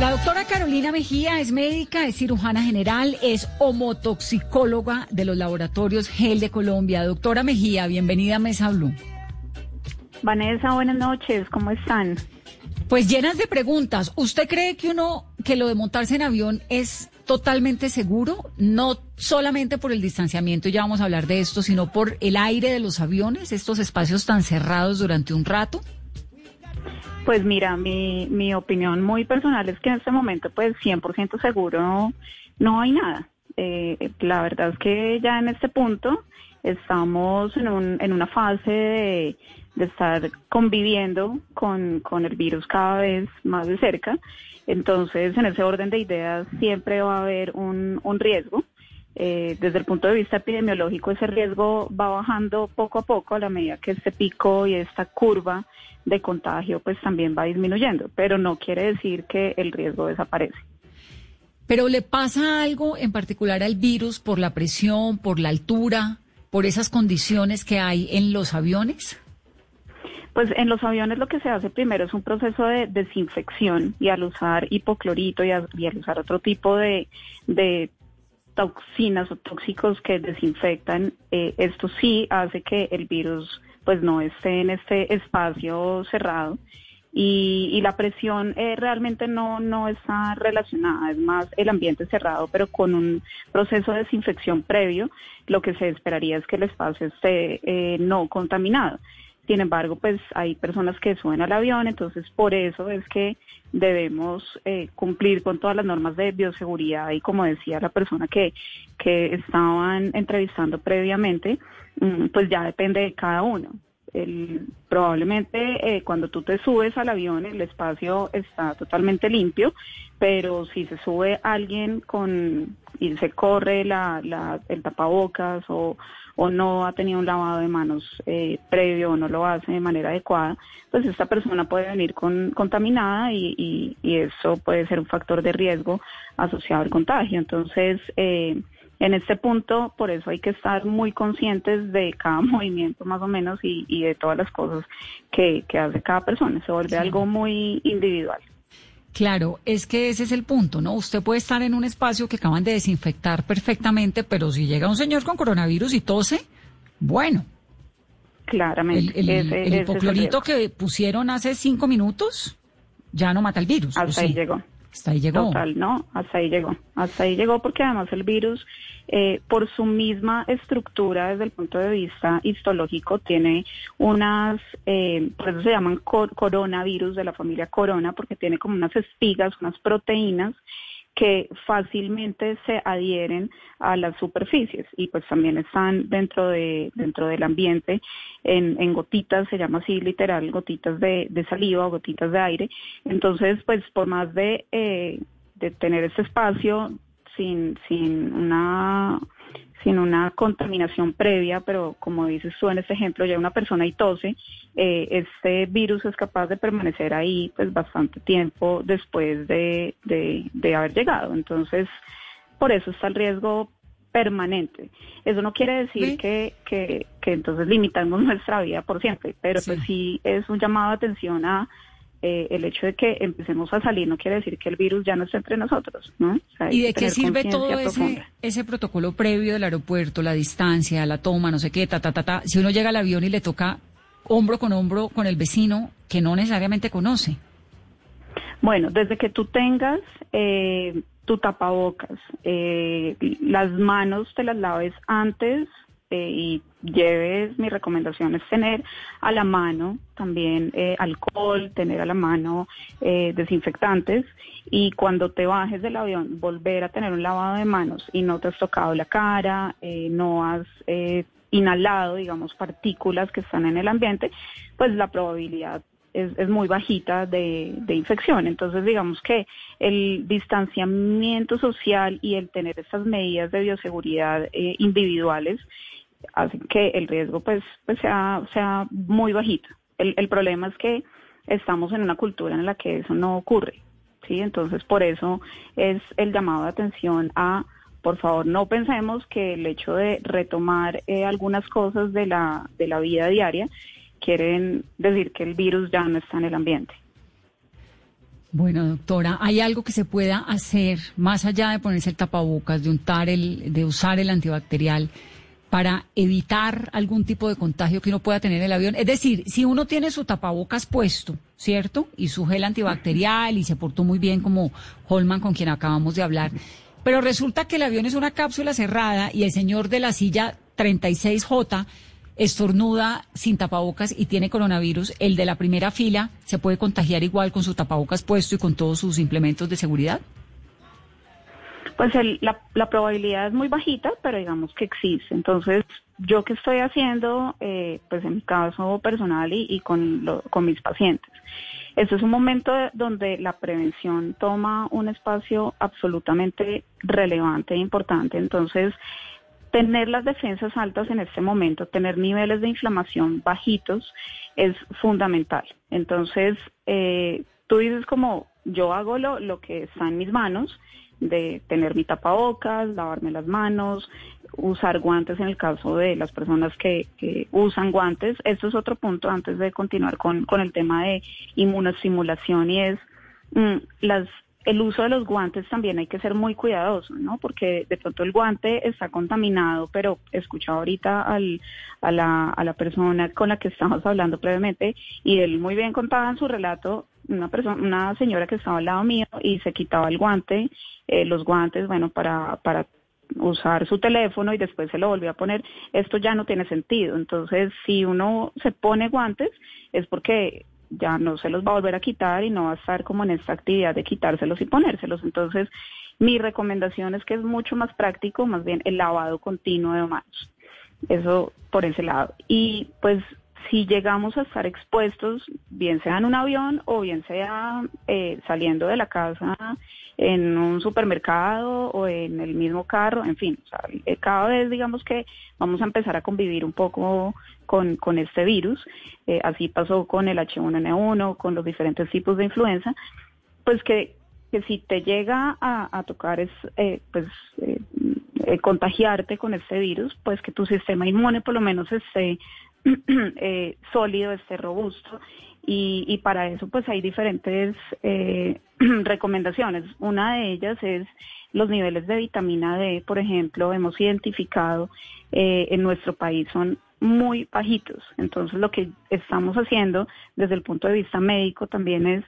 La doctora Carolina Mejía es médica, es cirujana general, es homotoxicóloga de los laboratorios GEL de Colombia. Doctora Mejía, bienvenida a Mesa Blue. Vanessa, buenas noches, ¿cómo están? Pues llenas de preguntas. ¿Usted cree que uno, que lo de montarse en avión es totalmente seguro? No solamente por el distanciamiento, ya vamos a hablar de esto, sino por el aire de los aviones, estos espacios tan cerrados durante un rato. Pues mira, mi, mi opinión muy personal es que en este momento pues 100% seguro no, hay nada. Eh, la verdad es que ya en este punto estamos en, un, en una fase de, estar conviviendo con, con el virus cada vez más de cerca. Entonces, en ese orden de ideas siempre va a haber un, un riesgo. Eh, desde el punto de vista epidemiológico, ese riesgo va bajando poco a poco a la medida que este pico y esta curva de contagio pues también va disminuyendo, pero no quiere decir que el riesgo desaparece. Pero le pasa algo en particular al virus por la presión, por la altura, por esas condiciones que hay en los aviones? Pues en los aviones lo que se hace primero es un proceso de desinfección y al usar hipoclorito y, al usar otro tipo de, de toxinas o tóxicos que desinfectan, eh, esto sí hace que el virus pues no esté en este espacio cerrado y, la presión eh, realmente no, no está relacionada, es más el ambiente cerrado, pero con un proceso de desinfección previo, lo que se esperaría es que el espacio esté eh, no contaminado. Sin embargo, pues hay personas que suben al avión, entonces por eso es que debemos eh, cumplir con todas las normas de bioseguridad y como decía la persona que, que estaban entrevistando previamente, mm, pues ya depende de cada uno. El, probablemente eh, cuando tú te subes al avión el espacio está totalmente limpio, pero si se sube alguien con y se corre la, la, el tapabocas o, o no ha tenido un lavado de manos eh, previo o no lo hace de manera adecuada, pues esta persona puede venir con, contaminada y, y, y eso puede ser un factor de riesgo asociado al contagio. Entonces, eh, en este punto, por eso hay que estar muy conscientes de cada movimiento más o menos y, y de todas las cosas que, que, hace cada persona. Se vuelve algo muy individual. Claro, es que ese es el punto, ¿no? Usted puede estar en un espacio que acaban de desinfectar perfectamente, pero si llega un señor con coronavirus y tose, bueno. Claramente. El, hipoclorito que pusieron hace cinco minutos ya no mata el virus. Hasta ahí llegó. Hasta ahí llegó. Total, no, hasta ahí llegó. Hasta ahí llegó porque además el virus, eh, por su misma estructura desde el punto de vista histológico, tiene unas, eh, por eso se llaman coronavirus de la familia corona, porque tiene como unas espigas, unas proteínas que fácilmente se adhieren a las superficies y pues también están dentro de dentro del ambiente en, gotitas se llama así literal gotitas de, de, saliva o gotitas de aire. Entonces pues por más de, eh, de tener ese espacio sin sin una sin una contaminación previa, pero como dices tú en este ejemplo, ya una persona y tose, eh, este virus es capaz de permanecer ahí pues bastante tiempo después de, de, haber llegado. Entonces, por eso está el riesgo permanente. Eso no quiere decir que, que, que, entonces limitamos nuestra vida por siempre, pero pues sí es un llamado de atención a eh, el hecho de que empecemos a salir no quiere decir que el virus ya no esté entre nosotros, ¿no? ¿Y de qué sirve todo ese, ese, protocolo previo del aeropuerto, la distancia, la toma, no sé qué, ta, ta, ta, ta? Si uno llega al avión y le toca hombro con hombro con el vecino que no necesariamente conoce. Bueno, desde que tú tengas eh, tu tapabocas, eh, las manos te las laves antes eh, y lleves, mi recomendación es tener a la mano también eh, alcohol, tener a la mano eh, desinfectantes y cuando te bajes del avión volver a tener un lavado de manos y no te has tocado la cara, no has inhalado, digamos, partículas que están en el ambiente, pues la probabilidad es, es, muy bajita de, de, infección. Entonces, digamos que el distanciamiento social y el tener estas medidas de bioseguridad individuales hacen que el riesgo pues, pues sea, sea muy bajito. El, el problema es que estamos en una cultura en la que eso no ocurre, ¿sí? Entonces, por eso es el llamado de atención a, por favor, no pensemos que el hecho de retomar eh, algunas cosas de la, de la vida diaria quieren decir que el virus ya no está en el ambiente. Bueno, doctora, ¿hay algo que se pueda hacer más allá de ponerse el tapabocas, de untar el, de usar el antibacterial para evitar algún tipo de contagio que uno pueda tener en el avión? Es decir, si uno tiene su tapabocas puesto, ¿cierto? Y su gel antibacterial y se portó muy bien como Holman con quien acabamos de hablar, pero resulta que el avión es una cápsula cerrada y el señor de la silla 36J estornuda sin tapabocas y tiene coronavirus, el de la primera fila se puede contagiar igual con su tapabocas puesto y con todos sus implementos de seguridad? Pues la, la, probabilidad es muy bajita, pero digamos que existe. Entonces, yo que estoy haciendo, eh, pues en mi caso personal y, con, con mis pacientes. Este es un momento donde la prevención toma un espacio absolutamente relevante e importante. Entonces, tener las defensas altas en este momento, tener niveles de inflamación bajitos es fundamental. Entonces, eh, tú dices como yo hago lo, lo que está en mis manos, de tener mi tapabocas, lavarme las manos, usar guantes en el caso de las personas que, que usan guantes. Esto es otro punto antes de continuar con, con el tema de inmunostimulación y es mm, las el uso de los guantes también hay que ser muy cuidadoso, ¿no? Porque de pronto el guante está contaminado, pero escuchado ahorita al, a, la, a la persona con la que estamos hablando previamente y él muy bien contaba en su relato una persona, una señora que estaba al lado mío y se quitaba el guante, eh, los guantes, bueno, para, para usar su teléfono y después se lo volvió a poner, esto ya no tiene sentido. Entonces, si uno se pone guantes, es porque ya no se los va a volver a quitar y no va a estar como en esta actividad de quitárselos y ponérselos. Entonces, mi recomendación es que es mucho más práctico, más bien el lavado continuo de manos. Eso por ese lado. Y pues si llegamos a estar expuestos, bien sea en un avión o bien sea eh, saliendo de la casa en un supermercado o en el mismo carro, en fin, eh, cada vez digamos que vamos a empezar a convivir un poco con, con este virus, eh, así pasó con el H1N1, con los diferentes tipos de influenza, pues que, que si te llega a, tocar es, eh, pues, contagiarte con este virus, pues que tu sistema inmune por lo menos esté sólido, esté robusto y, para eso pues hay diferentes eh, recomendaciones. Una de ellas es los niveles de vitamina D, por ejemplo, hemos identificado eh, en nuestro país son muy bajitos. Entonces lo que estamos haciendo desde el punto de vista médico también es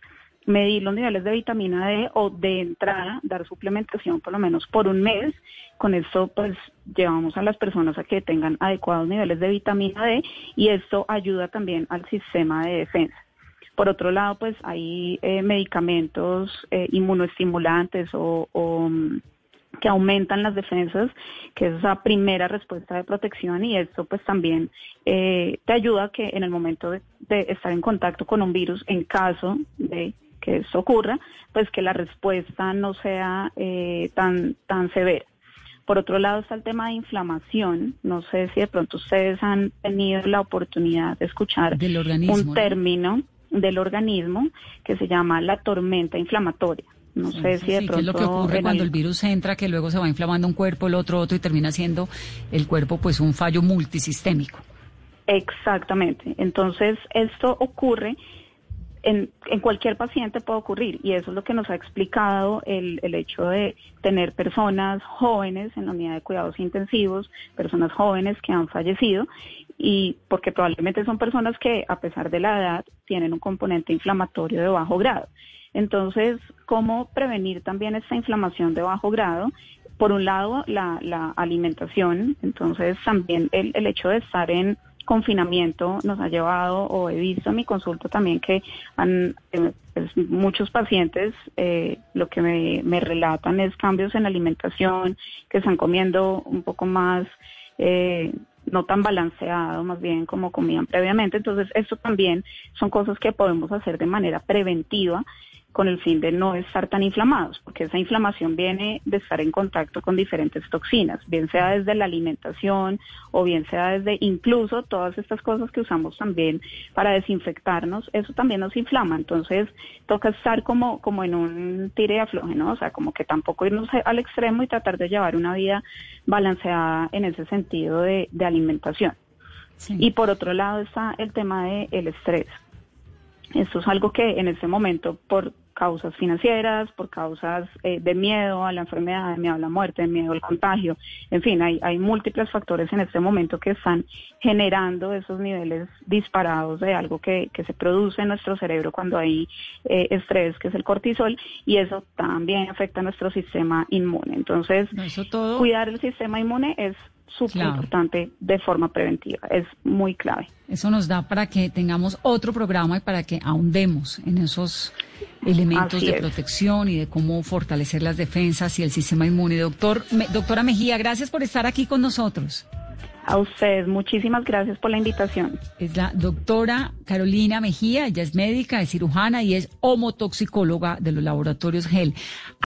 medir los niveles de vitamina D o de entrada dar suplementación por lo menos por un mes. Con esto pues llevamos a las personas a que tengan adecuados niveles de vitamina D y esto ayuda también al sistema de defensa. Por otro lado, pues hay eh, medicamentos eh, inmunoestimulantes o, mm, que aumentan las defensas, que es esa primera respuesta de protección y esto pues también eh, te ayuda que en el momento de, estar en contacto con un virus, en caso de que esto ocurra, pues que la respuesta no sea tan, tan severa. Por otro lado está el tema de inflamación. No sé si de pronto ustedes han tenido la oportunidad de escuchar un término del organismo que se llama la tormenta inflamatoria. No sé si de pronto... ¿Qué es lo que ocurre cuando el... virus entra, que luego se va inflamando un cuerpo, el otro, otro, y termina siendo el cuerpo pues un fallo multisistémico? Exactamente. Entonces, esto ocurre en, en, cualquier paciente puede ocurrir y eso es lo que nos ha explicado el, el, hecho de tener personas jóvenes en la unidad de cuidados intensivos, personas jóvenes que han fallecido y porque probablemente son personas que a pesar de la edad tienen un componente inflamatorio de bajo grado. Entonces, ¿cómo prevenir también esta inflamación de bajo grado? Por un lado, la, la alimentación, entonces también el, el hecho de estar en confinamiento nos ha llevado, o he visto en mi consulta también que han, eh, pues, muchos pacientes eh, lo que me, relatan es cambios en alimentación, que están comiendo un poco más, eh, no tan balanceado, más bien como comían previamente. Entonces, esto también son cosas que podemos hacer de manera preventiva con el fin de no estar tan inflamados, porque esa inflamación viene de estar en contacto con diferentes toxinas, bien sea desde la alimentación o bien sea desde incluso todas estas cosas que usamos también para desinfectarnos, eso también nos inflama, entonces toca estar como, como en un tire de afloje, ¿no? O sea, como que tampoco irnos al extremo y tratar de llevar una vida balanceada en ese sentido de, alimentación. Y por otro lado está el tema del el estrés Esto es algo que en este momento, por causas financieras, por causas eh, de miedo a la enfermedad, de miedo a la muerte, de miedo al contagio, en fin, hay, hay múltiples factores en este momento que están generando esos niveles disparados de algo que, que se produce en nuestro cerebro cuando hay eh, estrés, que es el cortisol, y eso también afecta a nuestro sistema inmune. Entonces, cuidar el sistema inmune es súper importante de forma preventiva, es muy clave. Eso nos da para que tengamos otro programa y para que ahondemos en esos elementos de protección y de cómo fortalecer las defensas y el sistema inmune. Doctor, doctora Mejía, gracias por estar aquí con nosotros. A usted, muchísimas gracias por la invitación. Es la doctora Carolina Mejía, ella es médica, es cirujana y es homotoxicóloga de los laboratorios GEL.